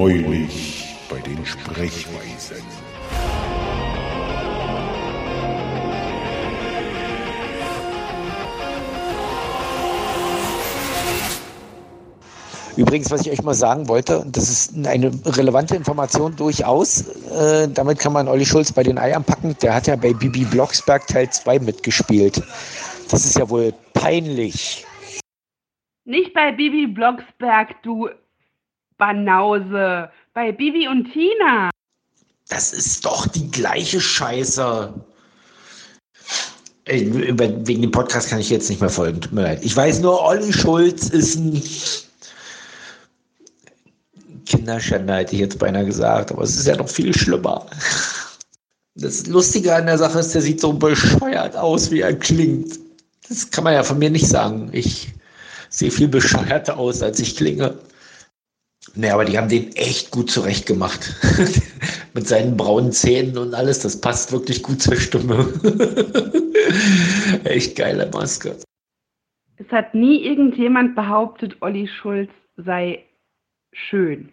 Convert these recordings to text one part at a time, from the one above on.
Neulich bei den Sprechweisen. Übrigens, was ich euch mal sagen wollte, und das ist eine relevante Information durchaus, äh, damit kann man Olli Schulz bei den Eiern packen, der hat ja bei Bibi Blocksberg Teil 2 mitgespielt. Das ist ja wohl peinlich. Nicht bei Bibi Blocksberg, du Banause. Bei Bibi und Tina. Das ist doch die gleiche Scheiße. Über, wegen dem Podcast kann ich jetzt nicht mehr folgen. Tut mir leid. Ich weiß nur, Olli Schulz ist ein Kinderschänder, hätte ich jetzt beinahe gesagt. Aber es ist ja noch viel schlimmer. Das Lustige an der Sache ist, der sieht so bescheuert aus, wie er klingt. Das kann man ja von mir nicht sagen. Ich sehe viel bescheuerter aus, als ich klinge. Nee, aber die haben den echt gut zurechtgemacht. Mit seinen braunen Zähnen und alles, das passt wirklich gut zur Stimme. echt geile Maske. Es hat nie irgendjemand behauptet, Olli Schulz sei schön.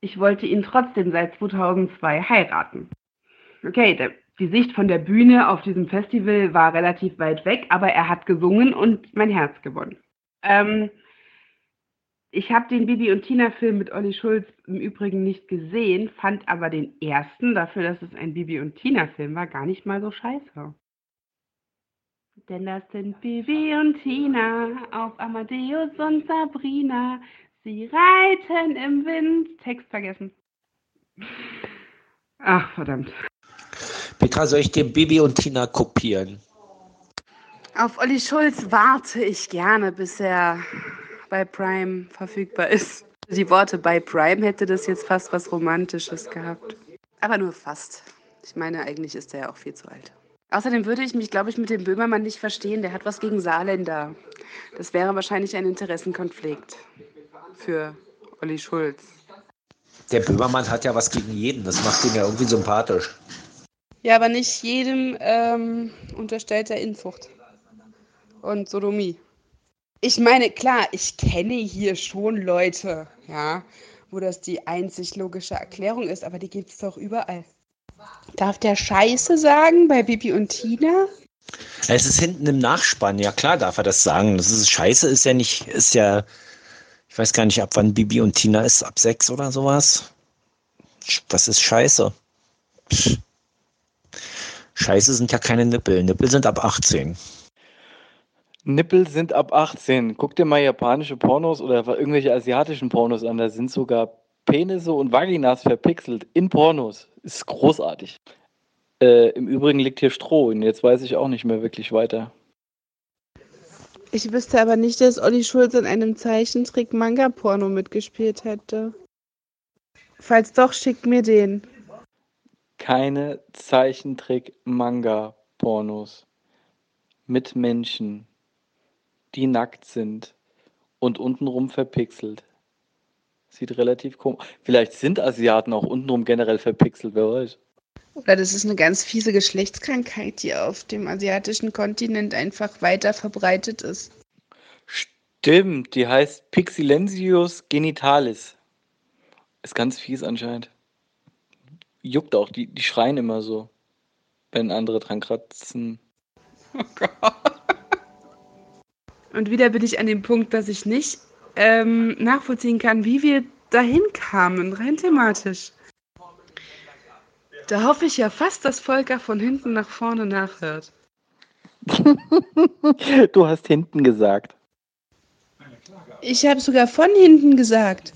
Ich wollte ihn trotzdem seit 2002 heiraten. Okay, der, die Sicht von der Bühne auf diesem Festival war relativ weit weg, aber er hat gesungen und mein Herz gewonnen. Ähm, ich habe den Bibi und Tina Film mit Olli Schulz im Übrigen nicht gesehen, fand aber den ersten, dafür, dass es ein Bibi und Tina Film war, gar nicht mal so scheiße. Denn das sind Bibi und Tina auf Amadeus und Sabrina. Sie reiten im Wind. Text vergessen. Ach, verdammt. Petra, soll ich dir Bibi und Tina kopieren? Auf Olli Schulz warte ich gerne, bis er bei Prime verfügbar ist. Die Worte bei Prime hätte das jetzt fast was Romantisches gehabt. Aber nur fast. Ich meine, eigentlich ist er ja auch viel zu alt. Außerdem würde ich mich, glaube ich, mit dem Böhmermann nicht verstehen. Der hat was gegen Saarländer. Das wäre wahrscheinlich ein Interessenkonflikt für Olli Schulz. Der Böhmermann hat ja was gegen jeden. Das macht ihn ja irgendwie sympathisch. Ja, aber nicht jedem ähm, unterstellt er Inzucht und Sodomie. Ich meine, klar, ich kenne hier schon Leute, ja, wo das die einzig logische Erklärung ist, aber die gibt es doch überall. Darf der Scheiße sagen bei Bibi und Tina? Es ist hinten im Nachspann, ja klar darf er das sagen. Das ist Scheiße, ist ja nicht, ist ja, ich weiß gar nicht, ab wann Bibi und Tina ist, ab sechs oder sowas. Was ist Scheiße? Scheiße sind ja keine Nippel. Nippel sind ab 18. Nippel sind ab 18. Guck dir mal japanische Pornos oder irgendwelche asiatischen Pornos an. Da sind sogar Penisse und Vaginas verpixelt in Pornos. Ist großartig. Äh, Im Übrigen liegt hier Stroh und jetzt weiß ich auch nicht mehr wirklich weiter. Ich wüsste aber nicht, dass Olli Schulz in einem Zeichentrick-Manga-Porno mitgespielt hätte. Falls doch, schickt mir den. Keine Zeichentrick-Manga-Pornos mit Menschen, die nackt sind und untenrum verpixelt. Sieht relativ komisch. Vielleicht sind Asiaten auch untenrum generell verpixelt, wer weiß. Oder das ist eine ganz fiese Geschlechtskrankheit, die auf dem asiatischen Kontinent einfach weiter verbreitet ist. Stimmt, die heißt Pixilensius genitalis. Ist ganz fies anscheinend. Juckt auch, die, die schreien immer so, wenn andere dran kratzen. Oh Gott. Und wieder bin ich an dem Punkt, dass ich nicht ähm, nachvollziehen kann, wie wir dahin kamen, rein thematisch. Da hoffe ich ja fast, dass Volker von hinten nach vorne nachhört. du hast hinten gesagt. Ich habe sogar von hinten gesagt.